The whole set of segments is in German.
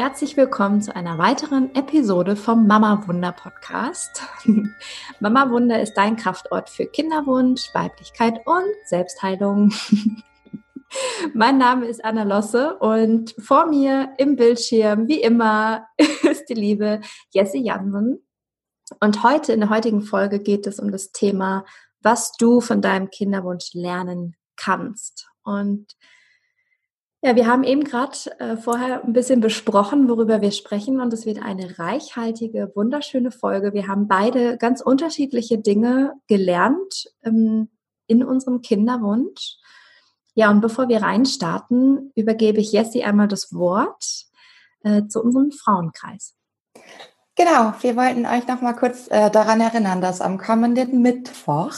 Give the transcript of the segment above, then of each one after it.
Herzlich willkommen zu einer weiteren Episode vom Mama Wunder Podcast. Mama Wunder ist dein Kraftort für Kinderwunsch, Weiblichkeit und Selbstheilung. mein Name ist Anna Losse und vor mir im Bildschirm, wie immer, ist die liebe Jessie Jansen. Und heute, in der heutigen Folge, geht es um das Thema, was du von deinem Kinderwunsch lernen kannst. Und ja, wir haben eben gerade äh, vorher ein bisschen besprochen, worüber wir sprechen und es wird eine reichhaltige, wunderschöne Folge. Wir haben beide ganz unterschiedliche Dinge gelernt ähm, in unserem Kinderwunsch. Ja, und bevor wir reinstarten, übergebe ich Jessie einmal das Wort äh, zu unserem Frauenkreis. Genau, wir wollten euch noch mal kurz äh, daran erinnern, dass am kommenden Mittwoch,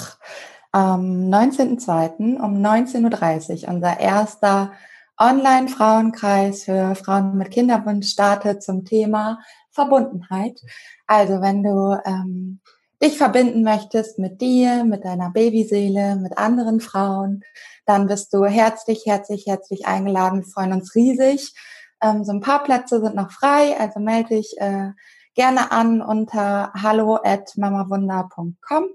am 19.02. um 19.30 Uhr unser erster Online-Frauenkreis für Frauen mit Kinderwunsch startet zum Thema Verbundenheit. Also wenn du ähm, dich verbinden möchtest mit dir, mit deiner Babyseele, mit anderen Frauen, dann bist du herzlich, herzlich, herzlich eingeladen. Wir freuen uns riesig. Ähm, so ein paar Plätze sind noch frei, also melde dich äh, gerne an unter hallo at mamawunder.com.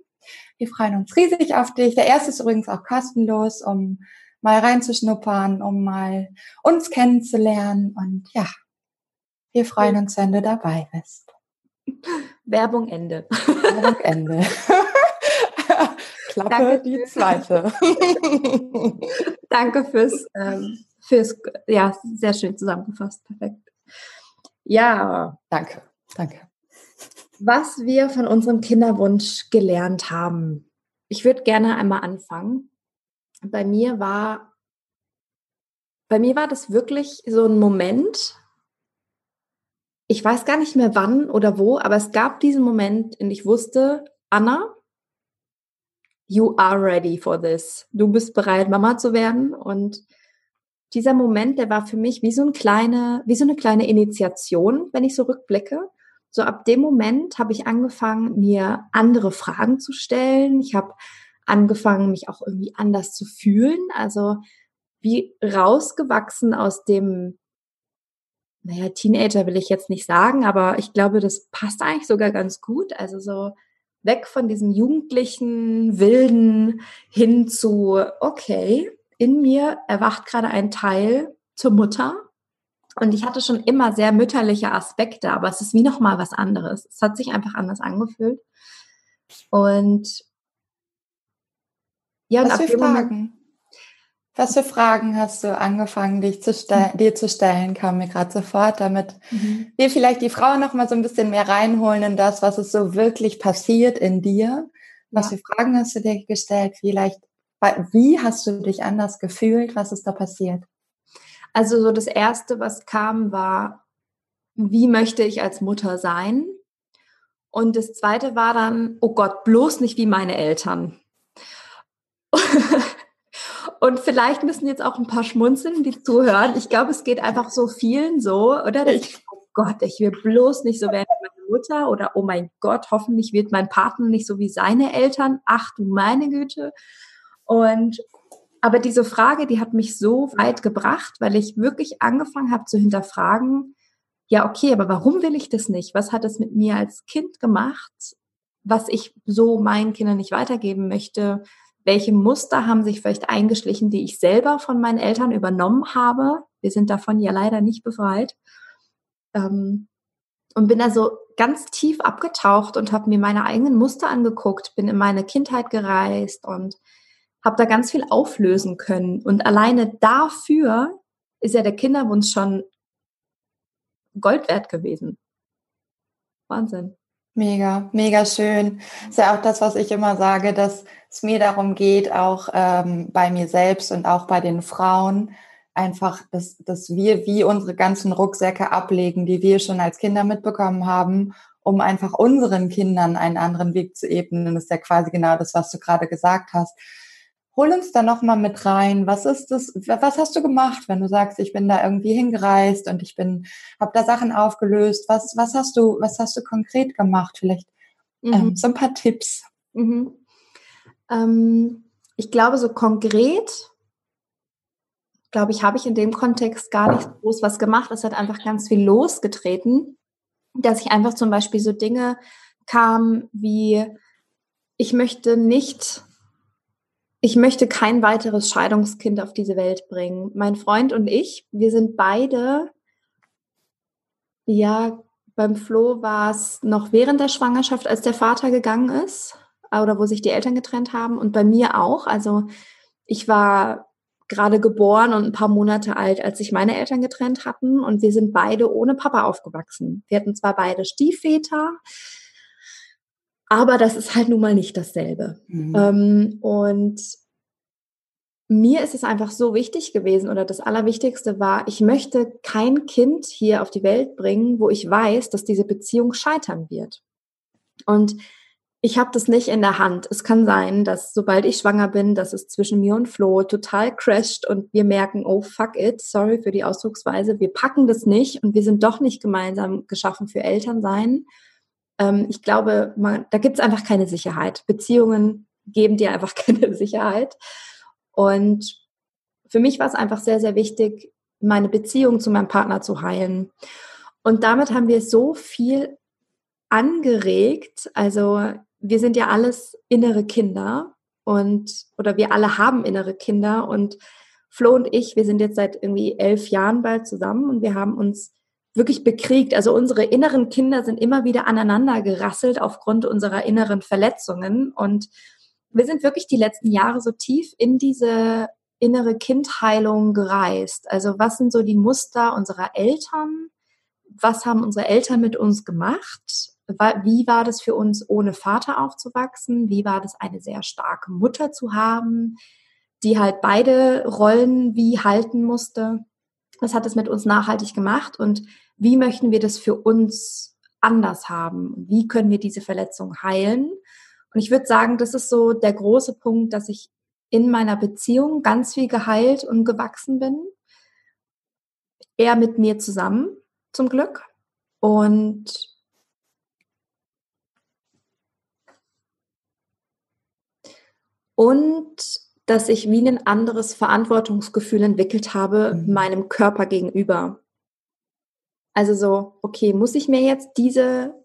Wir freuen uns riesig auf dich. Der erste ist übrigens auch kostenlos, um mal reinzuschnuppern, um mal uns kennenzulernen. Und ja, wir freuen uns, wenn du dabei bist. Werbung Ende. Werbung Ende. Klappe Danke die zweite. Danke fürs, ähm, fürs, ja, sehr schön zusammengefasst. Perfekt. Ja. Danke, danke. Was wir von unserem Kinderwunsch gelernt haben. Ich würde gerne einmal anfangen bei mir war, bei mir war das wirklich so ein Moment, ich weiß gar nicht mehr wann oder wo, aber es gab diesen Moment, in dem ich wusste, Anna, you are ready for this. Du bist bereit, Mama zu werden. Und dieser Moment, der war für mich wie so eine kleine, wie so eine kleine Initiation, wenn ich so rückblicke. So ab dem Moment habe ich angefangen, mir andere Fragen zu stellen. Ich habe angefangen, mich auch irgendwie anders zu fühlen. Also wie rausgewachsen aus dem, naja, Teenager will ich jetzt nicht sagen, aber ich glaube, das passt eigentlich sogar ganz gut. Also so weg von diesem jugendlichen, wilden hin zu, okay, in mir erwacht gerade ein Teil zur Mutter. Und ich hatte schon immer sehr mütterliche Aspekte, aber es ist wie nochmal was anderes. Es hat sich einfach anders angefühlt. Und ja, Was für Fragen? Was für Fragen hast du angefangen, dich zu mhm. dir zu stellen, kam mir gerade sofort, damit mhm. wir vielleicht die Frau noch mal so ein bisschen mehr reinholen in das, was ist so wirklich passiert in dir. Was ja. für Fragen hast du dir gestellt? Vielleicht, wie hast du dich anders gefühlt? Was ist da passiert? Also so das erste, was kam, war, wie möchte ich als Mutter sein? Und das zweite war dann, oh Gott, bloß nicht wie meine Eltern. Und vielleicht müssen jetzt auch ein paar schmunzeln, die zuhören. Ich glaube, es geht einfach so vielen so, oder? Ich, oh Gott, ich will bloß nicht so werden wie meine Mutter oder oh mein Gott, hoffentlich wird mein Partner nicht so wie seine Eltern. Ach du meine Güte. Und aber diese Frage, die hat mich so weit gebracht, weil ich wirklich angefangen habe zu hinterfragen, ja, okay, aber warum will ich das nicht? Was hat es mit mir als Kind gemacht, was ich so meinen Kindern nicht weitergeben möchte? Welche Muster haben sich vielleicht eingeschlichen, die ich selber von meinen Eltern übernommen habe. Wir sind davon ja leider nicht befreit. Ähm, und bin also ganz tief abgetaucht und habe mir meine eigenen Muster angeguckt, bin in meine Kindheit gereist und habe da ganz viel auflösen können. Und alleine dafür ist ja der Kinderwunsch schon Gold wert gewesen. Wahnsinn. Mega, mega schön. Ist ja auch das, was ich immer sage, dass es mir darum geht, auch ähm, bei mir selbst und auch bei den Frauen, einfach, dass, dass wir wie unsere ganzen Rucksäcke ablegen, die wir schon als Kinder mitbekommen haben, um einfach unseren Kindern einen anderen Weg zu ebnen. Das ist ja quasi genau das, was du gerade gesagt hast. Hol uns da noch mal mit rein. Was ist das? Was hast du gemacht, wenn du sagst, ich bin da irgendwie hingereist und ich bin, habe da Sachen aufgelöst? Was, was hast du, was hast du konkret gemacht? Vielleicht ähm, mhm. ähm, so ein paar Tipps. Mhm. Ähm, ich glaube, so konkret glaube ich, habe ich in dem Kontext gar nicht groß was gemacht. Es hat einfach ganz viel losgetreten, dass ich einfach zum Beispiel so Dinge kam wie, ich möchte nicht, ich möchte kein weiteres Scheidungskind auf diese Welt bringen. Mein Freund und ich, wir sind beide, ja, beim Flo war es noch während der Schwangerschaft, als der Vater gegangen ist oder wo sich die Eltern getrennt haben und bei mir auch. Also ich war gerade geboren und ein paar Monate alt, als sich meine Eltern getrennt hatten und wir sind beide ohne Papa aufgewachsen. Wir hatten zwar beide Stiefväter, aber das ist halt nun mal nicht dasselbe. Mhm. Ähm, und mir ist es einfach so wichtig gewesen oder das Allerwichtigste war, ich möchte kein Kind hier auf die Welt bringen, wo ich weiß, dass diese Beziehung scheitern wird. Und ich habe das nicht in der Hand. Es kann sein, dass sobald ich schwanger bin, dass es zwischen mir und Flo total crasht und wir merken, oh fuck it, sorry für die Ausdrucksweise, wir packen das nicht und wir sind doch nicht gemeinsam geschaffen für Elternsein. Ähm, ich glaube, man, da gibt es einfach keine Sicherheit. Beziehungen geben dir einfach keine Sicherheit. Und für mich war es einfach sehr, sehr wichtig, meine Beziehung zu meinem Partner zu heilen. Und damit haben wir so viel angeregt. Also wir sind ja alles innere Kinder und oder wir alle haben innere Kinder und Flo und ich, wir sind jetzt seit irgendwie elf Jahren bald zusammen und wir haben uns wirklich bekriegt. Also unsere inneren Kinder sind immer wieder aneinander gerasselt aufgrund unserer inneren Verletzungen und wir sind wirklich die letzten Jahre so tief in diese innere Kindheilung gereist. Also was sind so die Muster unserer Eltern? Was haben unsere Eltern mit uns gemacht? Wie war das für uns, ohne Vater aufzuwachsen? Wie war das, eine sehr starke Mutter zu haben, die halt beide Rollen wie halten musste? Was hat es mit uns nachhaltig gemacht? Und wie möchten wir das für uns anders haben? Wie können wir diese Verletzung heilen? Und ich würde sagen, das ist so der große Punkt, dass ich in meiner Beziehung ganz viel geheilt und gewachsen bin. Er mit mir zusammen, zum Glück. Und und dass ich wie ein anderes Verantwortungsgefühl entwickelt habe mhm. meinem Körper gegenüber. Also so, okay, muss ich mir jetzt diese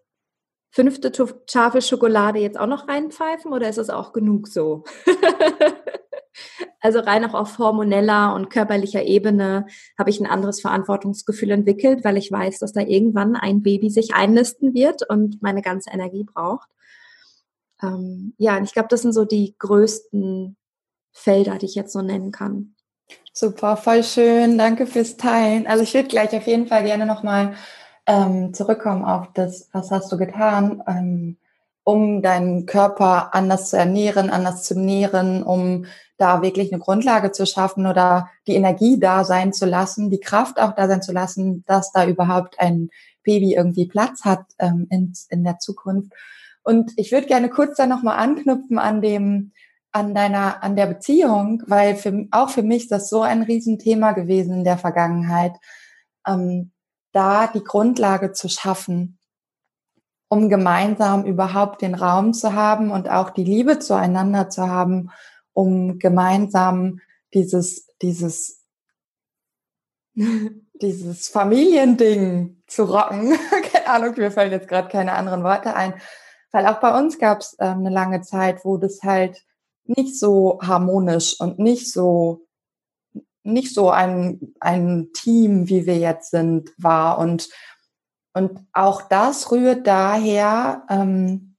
fünfte Tafel Schokolade jetzt auch noch reinpfeifen oder ist es auch genug so? also rein auch auf hormoneller und körperlicher Ebene habe ich ein anderes Verantwortungsgefühl entwickelt, weil ich weiß, dass da irgendwann ein Baby sich einnisten wird und meine ganze Energie braucht ähm, ja, und ich glaube, das sind so die größten Felder, die ich jetzt so nennen kann. Super, voll schön. Danke fürs Teilen. Also ich würde gleich auf jeden Fall gerne nochmal ähm, zurückkommen auf das, was hast du getan, ähm, um deinen Körper anders zu ernähren, anders zu nähren, um da wirklich eine Grundlage zu schaffen oder die Energie da sein zu lassen, die Kraft auch da sein zu lassen, dass da überhaupt ein Baby irgendwie Platz hat ähm, in, in der Zukunft. Und ich würde gerne kurz da nochmal anknüpfen an dem, an deiner, an der Beziehung, weil für, auch für mich ist das so ein Riesenthema gewesen in der Vergangenheit, ähm, da die Grundlage zu schaffen, um gemeinsam überhaupt den Raum zu haben und auch die Liebe zueinander zu haben, um gemeinsam dieses, dieses, dieses Familiending zu rocken. keine Ahnung, mir fallen jetzt gerade keine anderen Worte ein. Weil auch bei uns gab es ähm, eine lange Zeit, wo das halt nicht so harmonisch und nicht so nicht so ein, ein Team, wie wir jetzt sind, war. Und, und auch das rührt daher, ähm,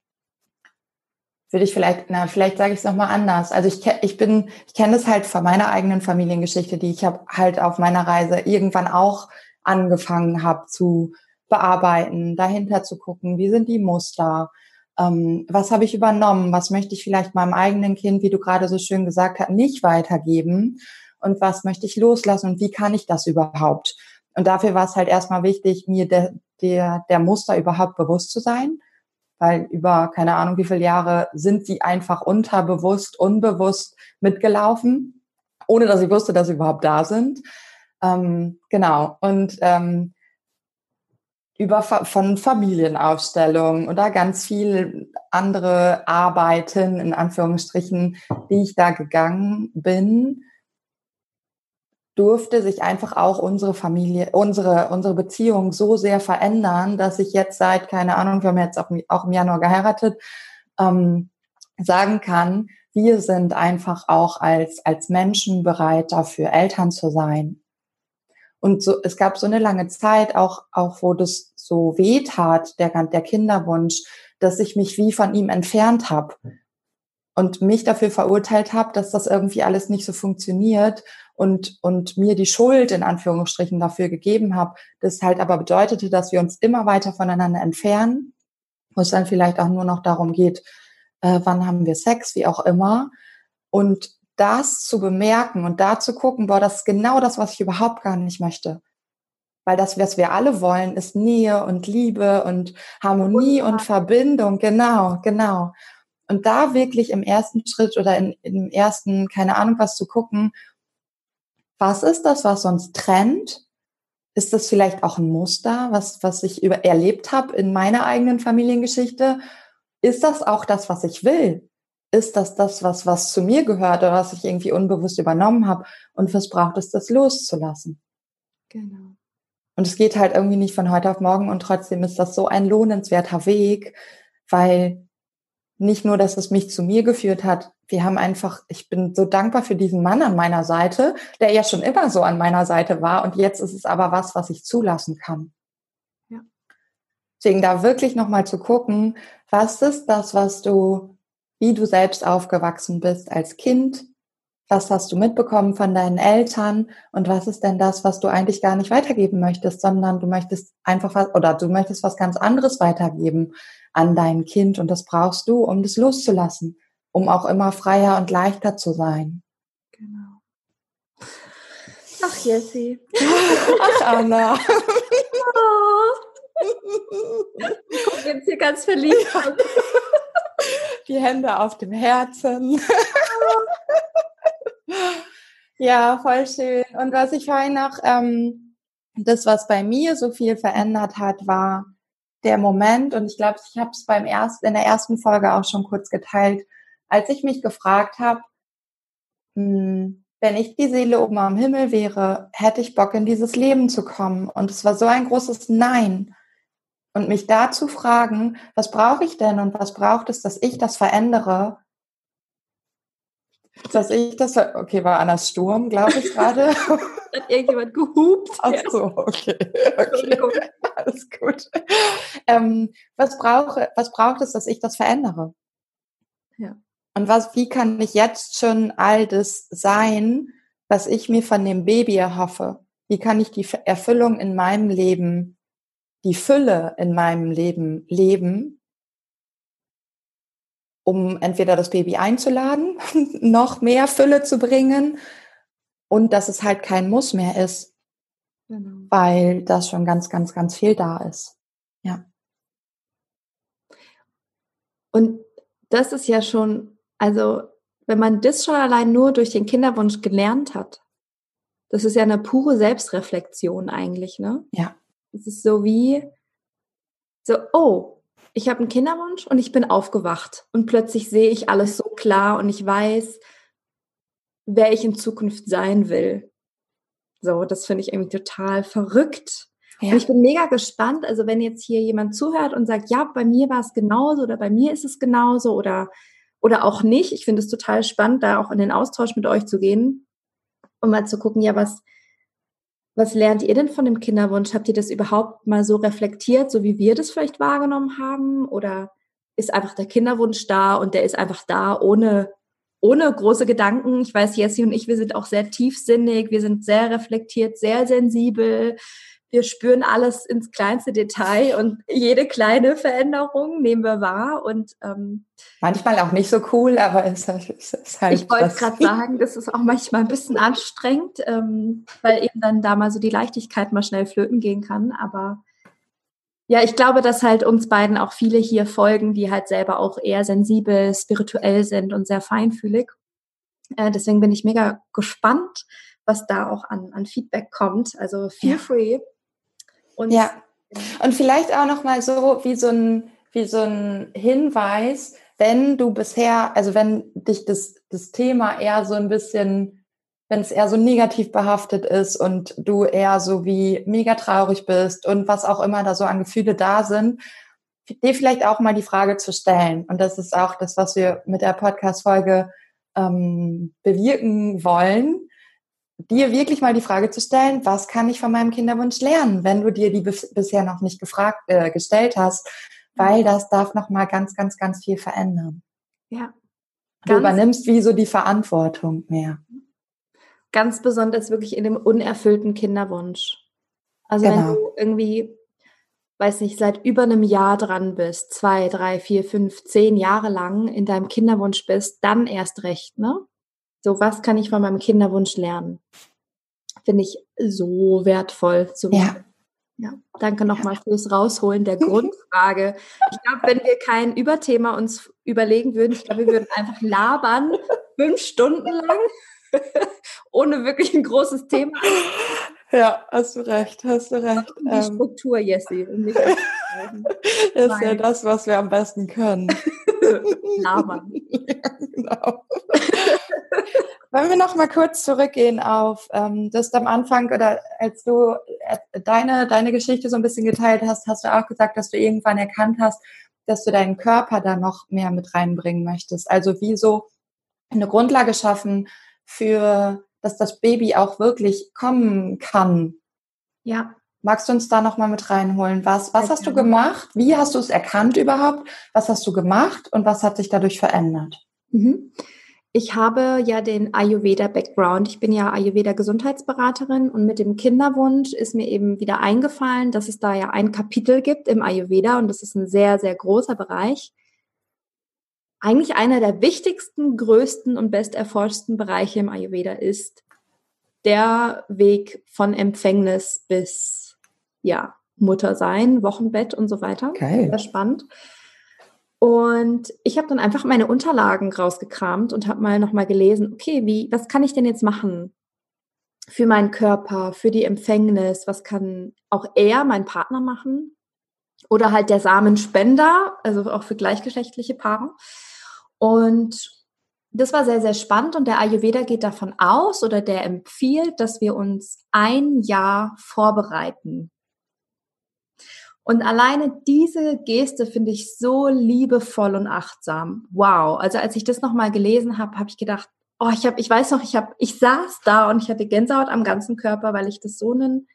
würde ich vielleicht, na, vielleicht sage ich es nochmal anders. Also ich, ich bin, ich kenne es halt von meiner eigenen Familiengeschichte, die ich habe halt auf meiner Reise irgendwann auch angefangen habe zu bearbeiten, dahinter zu gucken, wie sind die Muster, ähm, was habe ich übernommen, was möchte ich vielleicht meinem eigenen Kind, wie du gerade so schön gesagt hast, nicht weitergeben und was möchte ich loslassen und wie kann ich das überhaupt? Und dafür war es halt erstmal wichtig, mir der, der, der Muster überhaupt bewusst zu sein, weil über keine Ahnung wie viele Jahre sind sie einfach unterbewusst, unbewusst mitgelaufen, ohne dass ich wusste, dass sie überhaupt da sind. Ähm, genau. Und ähm, über von Familienaufstellungen oder ganz viel andere Arbeiten in Anführungsstrichen, die ich da gegangen bin, durfte sich einfach auch unsere Familie, unsere, unsere Beziehung so sehr verändern, dass ich jetzt seit, keine Ahnung, wir haben jetzt auch, auch im Januar geheiratet, ähm, sagen kann, wir sind einfach auch als, als Menschen bereit dafür, Eltern zu sein. Und so, es gab so eine lange Zeit auch, auch wo das so weh tat, der, der Kinderwunsch, dass ich mich wie von ihm entfernt habe und mich dafür verurteilt habe, dass das irgendwie alles nicht so funktioniert und, und mir die Schuld in Anführungsstrichen dafür gegeben habe. Das halt aber bedeutete, dass wir uns immer weiter voneinander entfernen, wo es dann vielleicht auch nur noch darum geht, äh, wann haben wir Sex, wie auch immer. Und das zu bemerken und da zu gucken, boah, das ist genau das, was ich überhaupt gar nicht möchte. Weil das, was wir alle wollen, ist Nähe und Liebe und Harmonie und Verbindung. Genau, genau. Und da wirklich im ersten Schritt oder in, im ersten, keine Ahnung, was zu gucken, was ist das, was uns trennt? Ist das vielleicht auch ein Muster, was, was ich über, erlebt habe in meiner eigenen Familiengeschichte? Ist das auch das, was ich will? Ist das das, was, was zu mir gehört oder was ich irgendwie unbewusst übernommen habe? Und was braucht es, das loszulassen? Genau. Und es geht halt irgendwie nicht von heute auf morgen und trotzdem ist das so ein lohnenswerter Weg, weil nicht nur, dass es mich zu mir geführt hat, wir haben einfach, ich bin so dankbar für diesen Mann an meiner Seite, der ja schon immer so an meiner Seite war und jetzt ist es aber was, was ich zulassen kann. Ja. Deswegen da wirklich nochmal zu gucken, was ist das, was du, wie du selbst aufgewachsen bist als Kind, was hast du mitbekommen von deinen Eltern und was ist denn das, was du eigentlich gar nicht weitergeben möchtest, sondern du möchtest einfach was oder du möchtest was ganz anderes weitergeben an dein Kind und das brauchst du, um das loszulassen, um auch immer freier und leichter zu sein. Genau. Ach, Jessie. Ach, Anna. Oh. Ich gucke jetzt hier ganz verliebt. Die Hände auf dem Herzen. Ja, voll schön. Und was ich vorhin noch, ähm, das, was bei mir so viel verändert hat, war der Moment, und ich glaube, ich habe es beim ersten, in der ersten Folge auch schon kurz geteilt, als ich mich gefragt habe, hm, wenn ich die Seele oben am Himmel wäre, hätte ich Bock, in dieses Leben zu kommen. Und es war so ein großes Nein. Und mich da zu fragen, was brauche ich denn und was braucht es, dass ich das verändere, dass ich das, okay, war Annas Sturm, glaube ich gerade. Hat irgendjemand gehupt? Ach so, okay. okay. Alles gut. Ähm, was, brauche, was braucht es, dass ich das verändere? Ja. Und was, wie kann ich jetzt schon all das sein, was ich mir von dem Baby erhoffe? Wie kann ich die Erfüllung in meinem Leben, die Fülle in meinem Leben leben, um entweder das Baby einzuladen, noch mehr Fülle zu bringen und dass es halt kein Muss mehr ist, genau. weil das schon ganz, ganz, ganz viel da ist. Ja. Und das ist ja schon, also wenn man das schon allein nur durch den Kinderwunsch gelernt hat, das ist ja eine pure Selbstreflexion eigentlich, ne? Ja. Es ist so wie, so, oh, ich habe einen Kinderwunsch und ich bin aufgewacht und plötzlich sehe ich alles so klar und ich weiß, wer ich in Zukunft sein will. So, das finde ich irgendwie total verrückt. Ja. Und ich bin mega gespannt, also wenn jetzt hier jemand zuhört und sagt, ja, bei mir war es genauso oder bei mir ist es genauso oder, oder auch nicht. Ich finde es total spannend, da auch in den Austausch mit euch zu gehen, um mal zu gucken, ja, was, was lernt ihr denn von dem Kinderwunsch? Habt ihr das überhaupt mal so reflektiert, so wie wir das vielleicht wahrgenommen haben? Oder ist einfach der Kinderwunsch da und der ist einfach da ohne, ohne große Gedanken? Ich weiß, Jessie und ich, wir sind auch sehr tiefsinnig, wir sind sehr reflektiert, sehr sensibel wir spüren alles ins kleinste Detail und jede kleine Veränderung nehmen wir wahr und ähm, manchmal auch nicht so cool, aber es, ist halt. Ich wollte gerade sagen, das ist auch manchmal ein bisschen anstrengend, ähm, weil eben dann da mal so die Leichtigkeit mal schnell flöten gehen kann. Aber ja, ich glaube, dass halt uns beiden auch viele hier folgen, die halt selber auch eher sensibel, spirituell sind und sehr feinfühlig. Äh, deswegen bin ich mega gespannt, was da auch an, an Feedback kommt. Also feel ja. free, und ja. Und vielleicht auch noch mal so wie so ein wie so ein Hinweis, wenn du bisher, also wenn dich das das Thema eher so ein bisschen wenn es eher so negativ behaftet ist und du eher so wie mega traurig bist und was auch immer da so an Gefühle da sind, dir vielleicht auch mal die Frage zu stellen. Und das ist auch das, was wir mit der Podcast-Folge ähm, bewirken wollen, dir wirklich mal die Frage zu stellen, was kann ich von meinem Kinderwunsch lernen, wenn du dir die bis, bisher noch nicht gefragt äh, gestellt hast, weil das darf noch mal ganz, ganz, ganz viel verändern. Ja. Du übernimmst wie so die Verantwortung mehr. Ganz besonders wirklich in dem unerfüllten Kinderwunsch. Also genau. wenn du irgendwie, weiß nicht, seit über einem Jahr dran bist, zwei, drei, vier, fünf, zehn Jahre lang in deinem Kinderwunsch bist, dann erst recht, ne? So, was kann ich von meinem Kinderwunsch lernen? Finde ich so wertvoll zu ja. Ja, danke nochmal fürs Rausholen der Grundfrage. Ich glaube, wenn wir kein Überthema uns überlegen würden, ich glaube, wir würden einfach labern, fünf Stunden lang, ohne wirklich ein großes Thema. Ja, hast du recht, hast du recht. Die ähm, Struktur, Jessie. das ist ja das, was wir am besten können. labern. Ja, genau. Wollen wir noch mal kurz zurückgehen auf ähm, das am Anfang oder als du äh, deine deine Geschichte so ein bisschen geteilt hast, hast du auch gesagt, dass du irgendwann erkannt hast, dass du deinen Körper da noch mehr mit reinbringen möchtest. Also wie so eine Grundlage schaffen für, dass das Baby auch wirklich kommen kann. Ja. Magst du uns da noch mal mit reinholen? Was was hast du gemacht? Wie hast du es erkannt überhaupt? Was hast du gemacht und was hat sich dadurch verändert? Mhm. Ich habe ja den Ayurveda-Background. Ich bin ja Ayurveda-Gesundheitsberaterin und mit dem Kinderwunsch ist mir eben wieder eingefallen, dass es da ja ein Kapitel gibt im Ayurveda und das ist ein sehr, sehr großer Bereich. Eigentlich einer der wichtigsten, größten und besterforschten Bereiche im Ayurveda ist der Weg von Empfängnis bis, ja, Muttersein, Wochenbett und so weiter. Geil. Sehr spannend. Und ich habe dann einfach meine Unterlagen rausgekramt und habe mal nochmal gelesen, okay, wie, was kann ich denn jetzt machen für meinen Körper, für die Empfängnis? Was kann auch er, mein Partner, machen? Oder halt der Samenspender, also auch für gleichgeschlechtliche Paare. Und das war sehr, sehr spannend und der Ayurveda geht davon aus oder der empfiehlt, dass wir uns ein Jahr vorbereiten und alleine diese Geste finde ich so liebevoll und achtsam. Wow. Also als ich das nochmal gelesen habe, habe ich gedacht, oh, ich habe, ich weiß noch, ich habe, ich saß da und ich hatte Gänsehaut am ganzen Körper, weil ich das so einen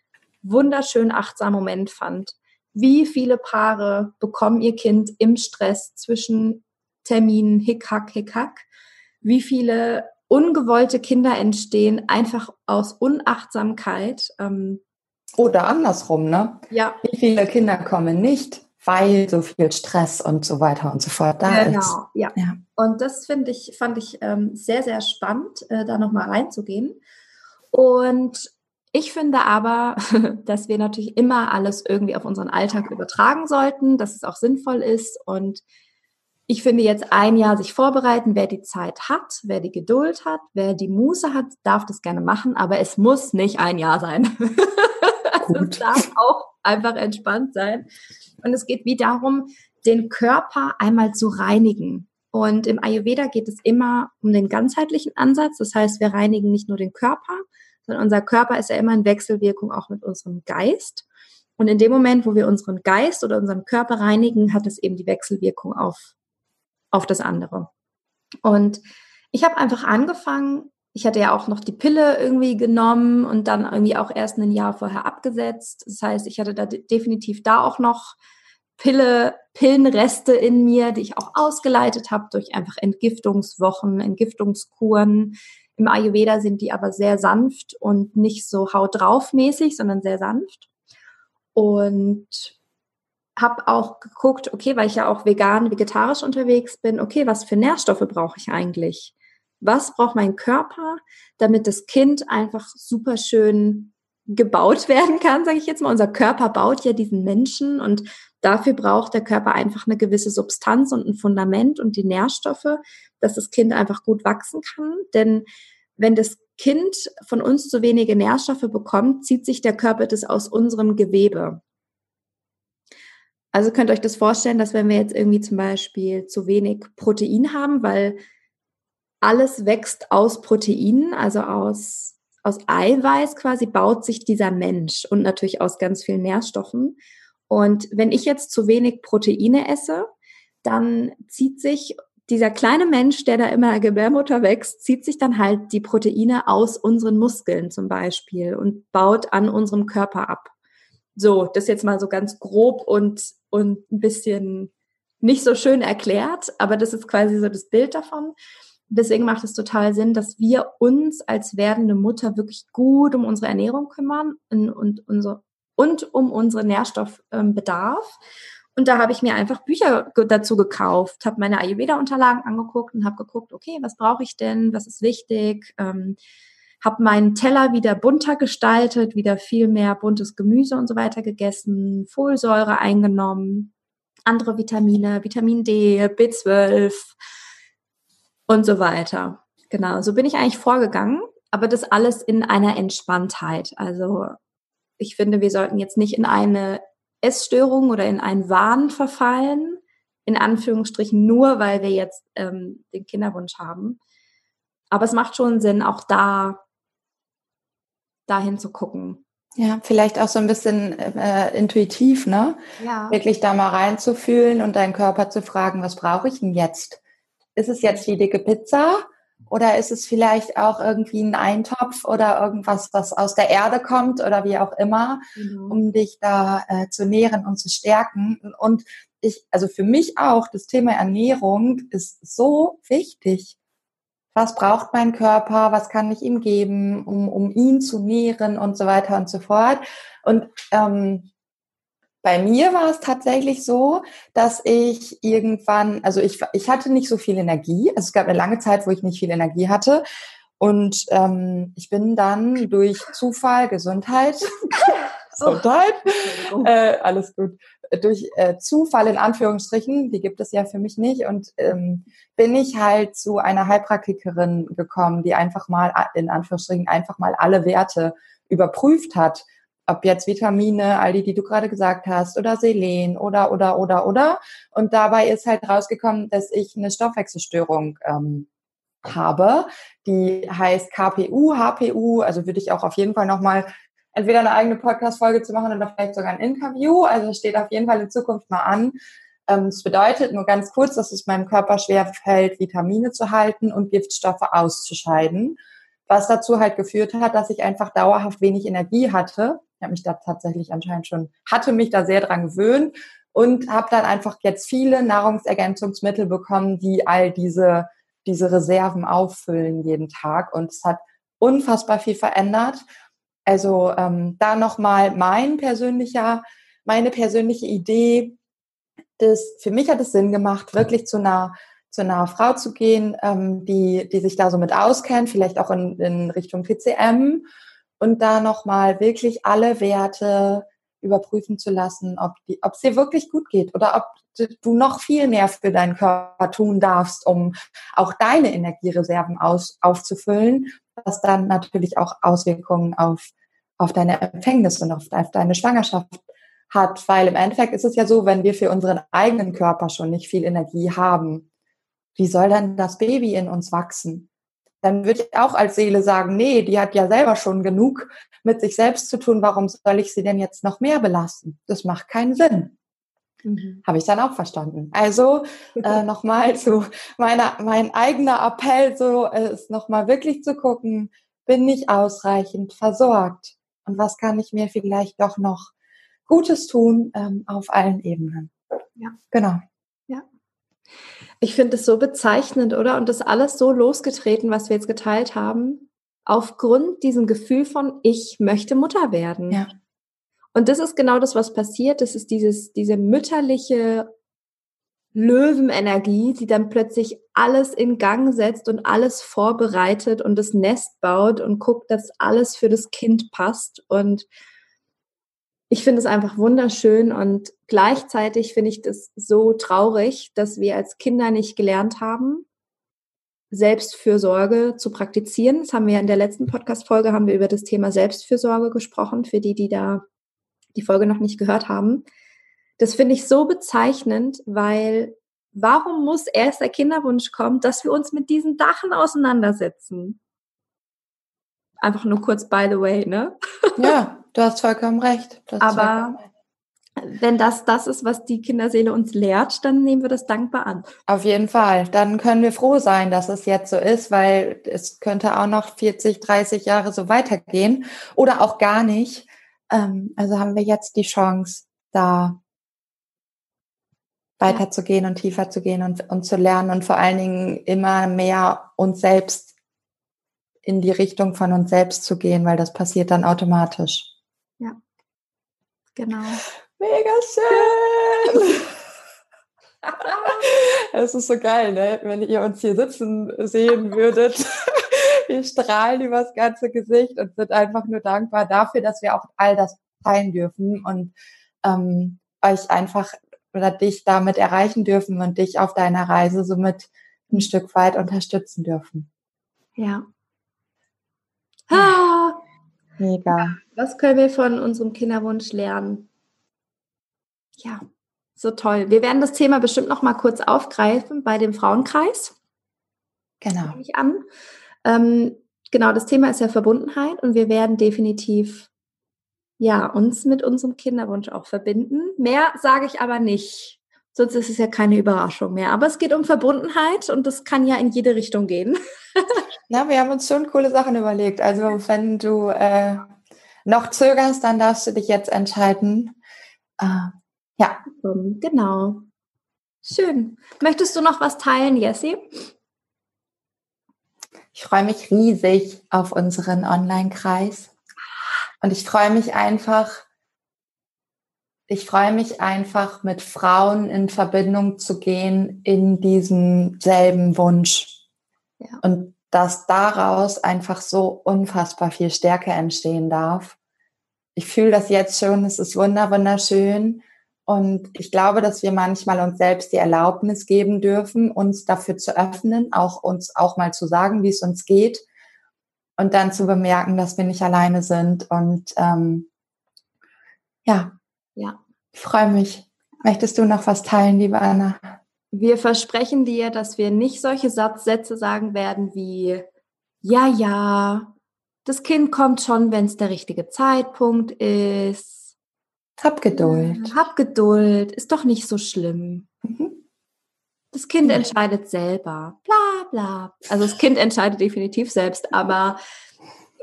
wunderschönen achtsamen Moment fand. Wie viele Paare bekommen ihr Kind im Stress zwischen Terminen, Hickhack, Hickhack? Wie viele ungewollte Kinder entstehen einfach aus Unachtsamkeit? Ähm, oder andersrum, ne? Ja. Wie viele Kinder kommen nicht, weil so viel Stress und so weiter und so fort da genau, ist. Genau, ja. ja. Und das finde ich, fand ich ähm, sehr, sehr spannend, äh, da nochmal reinzugehen. Und ich finde aber, dass wir natürlich immer alles irgendwie auf unseren Alltag übertragen sollten, dass es auch sinnvoll ist. Und ich finde jetzt ein Jahr sich vorbereiten, wer die Zeit hat, wer die Geduld hat, wer die Muße hat, darf das gerne machen, aber es muss nicht ein Jahr sein. Gut. Es darf auch einfach entspannt sein. Und es geht wie darum, den Körper einmal zu reinigen. Und im Ayurveda geht es immer um den ganzheitlichen Ansatz. Das heißt, wir reinigen nicht nur den Körper, sondern unser Körper ist ja immer in Wechselwirkung auch mit unserem Geist. Und in dem Moment, wo wir unseren Geist oder unseren Körper reinigen, hat es eben die Wechselwirkung auf, auf das andere. Und ich habe einfach angefangen, ich hatte ja auch noch die Pille irgendwie genommen und dann irgendwie auch erst ein Jahr vorher abgesetzt. Das heißt, ich hatte da definitiv da auch noch Pille, Pillenreste in mir, die ich auch ausgeleitet habe durch einfach Entgiftungswochen, Entgiftungskuren. Im Ayurveda sind die aber sehr sanft und nicht so haut drauf mäßig, sondern sehr sanft. Und habe auch geguckt, okay, weil ich ja auch vegan, vegetarisch unterwegs bin, okay, was für Nährstoffe brauche ich eigentlich? Was braucht mein Körper, damit das Kind einfach super schön gebaut werden kann, sage ich jetzt mal. Unser Körper baut ja diesen Menschen und dafür braucht der Körper einfach eine gewisse Substanz und ein Fundament und die Nährstoffe, dass das Kind einfach gut wachsen kann. Denn wenn das Kind von uns zu wenige Nährstoffe bekommt, zieht sich der Körper das aus unserem Gewebe. Also könnt ihr euch das vorstellen, dass wenn wir jetzt irgendwie zum Beispiel zu wenig Protein haben, weil alles wächst aus Proteinen, also aus, aus Eiweiß quasi baut sich dieser Mensch und natürlich aus ganz vielen Nährstoffen. Und wenn ich jetzt zu wenig Proteine esse, dann zieht sich dieser kleine Mensch, der da immer Gebärmutter wächst, zieht sich dann halt die Proteine aus unseren Muskeln zum Beispiel und baut an unserem Körper ab. So, das jetzt mal so ganz grob und, und ein bisschen nicht so schön erklärt, aber das ist quasi so das Bild davon. Deswegen macht es total Sinn, dass wir uns als werdende Mutter wirklich gut um unsere Ernährung kümmern und, und, unsere, und um unseren Nährstoffbedarf. Und da habe ich mir einfach Bücher dazu gekauft, habe meine Ayurveda-Unterlagen angeguckt und habe geguckt, okay, was brauche ich denn, was ist wichtig, ähm, habe meinen Teller wieder bunter gestaltet, wieder viel mehr buntes Gemüse und so weiter gegessen, Folsäure eingenommen, andere Vitamine, Vitamin D, B12 und so weiter. Genau, so bin ich eigentlich vorgegangen, aber das alles in einer Entspanntheit. Also ich finde, wir sollten jetzt nicht in eine Essstörung oder in einen Wahn verfallen, in Anführungsstrichen nur, weil wir jetzt ähm, den Kinderwunsch haben. Aber es macht schon Sinn, auch da dahin zu gucken. Ja, vielleicht auch so ein bisschen äh, intuitiv, ne? Ja. Wirklich da mal reinzufühlen und deinen Körper zu fragen, was brauche ich denn jetzt? Ist es jetzt die dicke Pizza oder ist es vielleicht auch irgendwie ein Eintopf oder irgendwas, was aus der Erde kommt oder wie auch immer, mhm. um dich da äh, zu nähren und zu stärken? Und ich, also für mich auch, das Thema Ernährung ist so wichtig was braucht mein Körper, was kann ich ihm geben, um, um ihn zu nähren und so weiter und so fort. Und ähm, bei mir war es tatsächlich so, dass ich irgendwann, also ich, ich hatte nicht so viel Energie. Also es gab eine lange Zeit, wo ich nicht viel Energie hatte. Und ähm, ich bin dann durch Zufall, Gesundheit, Gesundheit, äh, alles gut, durch äh, Zufall in Anführungsstrichen, die gibt es ja für mich nicht, und ähm, bin ich halt zu einer Heilpraktikerin gekommen, die einfach mal in Anführungsstrichen einfach mal alle Werte überprüft hat, ob jetzt Vitamine, all die, die du gerade gesagt hast, oder Selen oder oder oder oder. Und dabei ist halt rausgekommen, dass ich eine Stoffwechselstörung ähm, habe, die heißt KPU, HPU. Also würde ich auch auf jeden Fall nochmal entweder eine eigene Podcast-Folge zu machen oder vielleicht sogar ein Interview. Also steht auf jeden Fall in Zukunft mal an. Ähm, das bedeutet nur ganz kurz, dass es meinem Körper schwer fällt, Vitamine zu halten und Giftstoffe auszuscheiden. Was dazu halt geführt hat, dass ich einfach dauerhaft wenig Energie hatte. Ich habe mich da tatsächlich anscheinend schon, hatte mich da sehr dran gewöhnt und habe dann einfach jetzt viele Nahrungsergänzungsmittel bekommen, die all diese, diese Reserven auffüllen jeden Tag. Und es hat unfassbar viel verändert. Also ähm, da nochmal mein persönlicher, meine persönliche Idee. Das, für mich hat es Sinn gemacht, wirklich zu einer, zu einer Frau zu gehen, ähm, die, die sich da so mit auskennt, vielleicht auch in, in Richtung TCM und da nochmal wirklich alle Werte überprüfen zu lassen, ob die, ob es dir wirklich gut geht oder ob du noch viel mehr für deinen Körper tun darfst, um auch deine Energiereserven aus, aufzufüllen, was dann natürlich auch Auswirkungen auf auf deine Empfängnis und auf, deine Schwangerschaft hat, weil im Endeffekt ist es ja so, wenn wir für unseren eigenen Körper schon nicht viel Energie haben, wie soll dann das Baby in uns wachsen? Dann würde ich auch als Seele sagen, nee, die hat ja selber schon genug mit sich selbst zu tun, warum soll ich sie denn jetzt noch mehr belasten? Das macht keinen Sinn. Mhm. Habe ich dann auch verstanden. Also äh, nochmal zu meiner, mein eigener Appell so äh, ist nochmal wirklich zu gucken, bin ich ausreichend versorgt? und was kann ich mir vielleicht doch noch Gutes tun ähm, auf allen Ebenen. Ja. Genau. Ich finde es so bezeichnend, oder? Und das alles so losgetreten, was wir jetzt geteilt haben, aufgrund diesem Gefühl von, ich möchte Mutter werden. Ja. Und das ist genau das, was passiert. Das ist dieses, diese mütterliche Löwenenergie, die dann plötzlich alles in Gang setzt und alles vorbereitet und das Nest baut und guckt, dass alles für das Kind passt. Und ich finde es einfach wunderschön und gleichzeitig finde ich das so traurig, dass wir als Kinder nicht gelernt haben, Selbstfürsorge zu praktizieren. Das haben wir in der letzten Podcast-Folge haben wir über das Thema Selbstfürsorge gesprochen, für die, die da die Folge noch nicht gehört haben. Das finde ich so bezeichnend, weil warum muss erst der Kinderwunsch kommen, dass wir uns mit diesen Dachen auseinandersetzen? Einfach nur kurz by the way, ne? Ja, du hast vollkommen recht. Aber vollkommen recht wenn das das ist, was die Kinderseele uns lehrt, dann nehmen wir das dankbar an. Auf jeden Fall. Dann können wir froh sein, dass es jetzt so ist, weil es könnte auch noch 40, 30 Jahre so weitergehen oder auch gar nicht. Ähm, also haben wir jetzt die Chance, da weiterzugehen und tiefer zu gehen und, und zu lernen und vor allen Dingen immer mehr uns selbst in die Richtung von uns selbst zu gehen, weil das passiert dann automatisch. Genau. Mega schön! Es ist so geil, ne? wenn ihr uns hier sitzen sehen würdet. Wir strahlen übers ganze Gesicht und sind einfach nur dankbar dafür, dass wir auch all das teilen dürfen und ähm, euch einfach oder dich damit erreichen dürfen und dich auf deiner Reise somit ein Stück weit unterstützen dürfen. Ja. Ah. Mega. Was können wir von unserem Kinderwunsch lernen? Ja, so toll. Wir werden das Thema bestimmt noch mal kurz aufgreifen bei dem Frauenkreis. Genau. Ich an. Ähm, genau, das Thema ist ja Verbundenheit und wir werden definitiv ja uns mit unserem Kinderwunsch auch verbinden. Mehr sage ich aber nicht. Sonst ist es ja keine Überraschung mehr. Aber es geht um Verbundenheit und das kann ja in jede Richtung gehen. Na, wir haben uns schon coole Sachen überlegt. Also wenn du äh, noch zögerst, dann darfst du dich jetzt entscheiden. Äh, ja. Genau. Schön. Möchtest du noch was teilen, Jessie? Ich freue mich riesig auf unseren Online-Kreis. Und ich freue mich einfach, ich freue mich einfach, mit Frauen in Verbindung zu gehen in diesem selben Wunsch. Ja. Und dass daraus einfach so unfassbar viel Stärke entstehen darf. Ich fühle das jetzt schon, es ist wunderschön. Und ich glaube, dass wir manchmal uns selbst die Erlaubnis geben dürfen, uns dafür zu öffnen, auch uns auch mal zu sagen, wie es uns geht und dann zu bemerken, dass wir nicht alleine sind. Und ähm, ja, ja, ich freue mich. Möchtest du noch was teilen, liebe Anna? Wir versprechen dir, dass wir nicht solche Satzsätze sagen werden wie ja, ja, das Kind kommt schon, wenn es der richtige Zeitpunkt ist hab Geduld. Hab Geduld, ist doch nicht so schlimm. Mhm. Das Kind entscheidet selber. Bla bla. Also das Kind entscheidet definitiv selbst, aber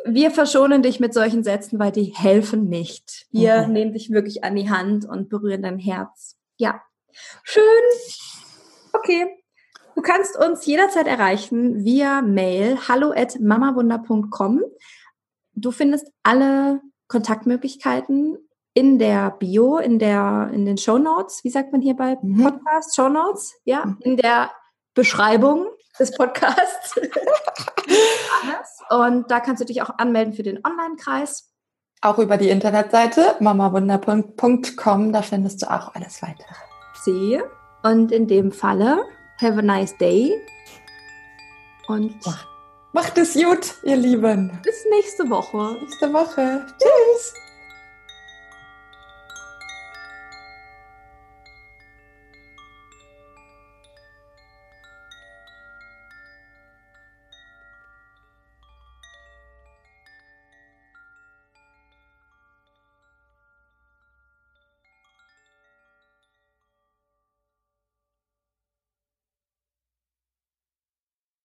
wir verschonen dich mit solchen Sätzen, weil die helfen nicht. Wir mhm. nehmen dich wirklich an die Hand und berühren dein Herz. Ja. Schön. Okay. Du kannst uns jederzeit erreichen via Mail hallo at mamawunder.com. Du findest alle Kontaktmöglichkeiten in der Bio, in der, in den Show Notes, wie sagt man hier bei mhm. Podcast? Show Notes, ja, mhm. in der Beschreibung des Podcasts. Und da kannst du dich auch anmelden für den Online-Kreis. Auch über die Internetseite mamawunder.com, da findest du auch alles weitere. Sehe. Und in dem Falle, have a nice day. Und macht es gut, ihr Lieben. Bis nächste Woche. Nächste Woche. Tschüss.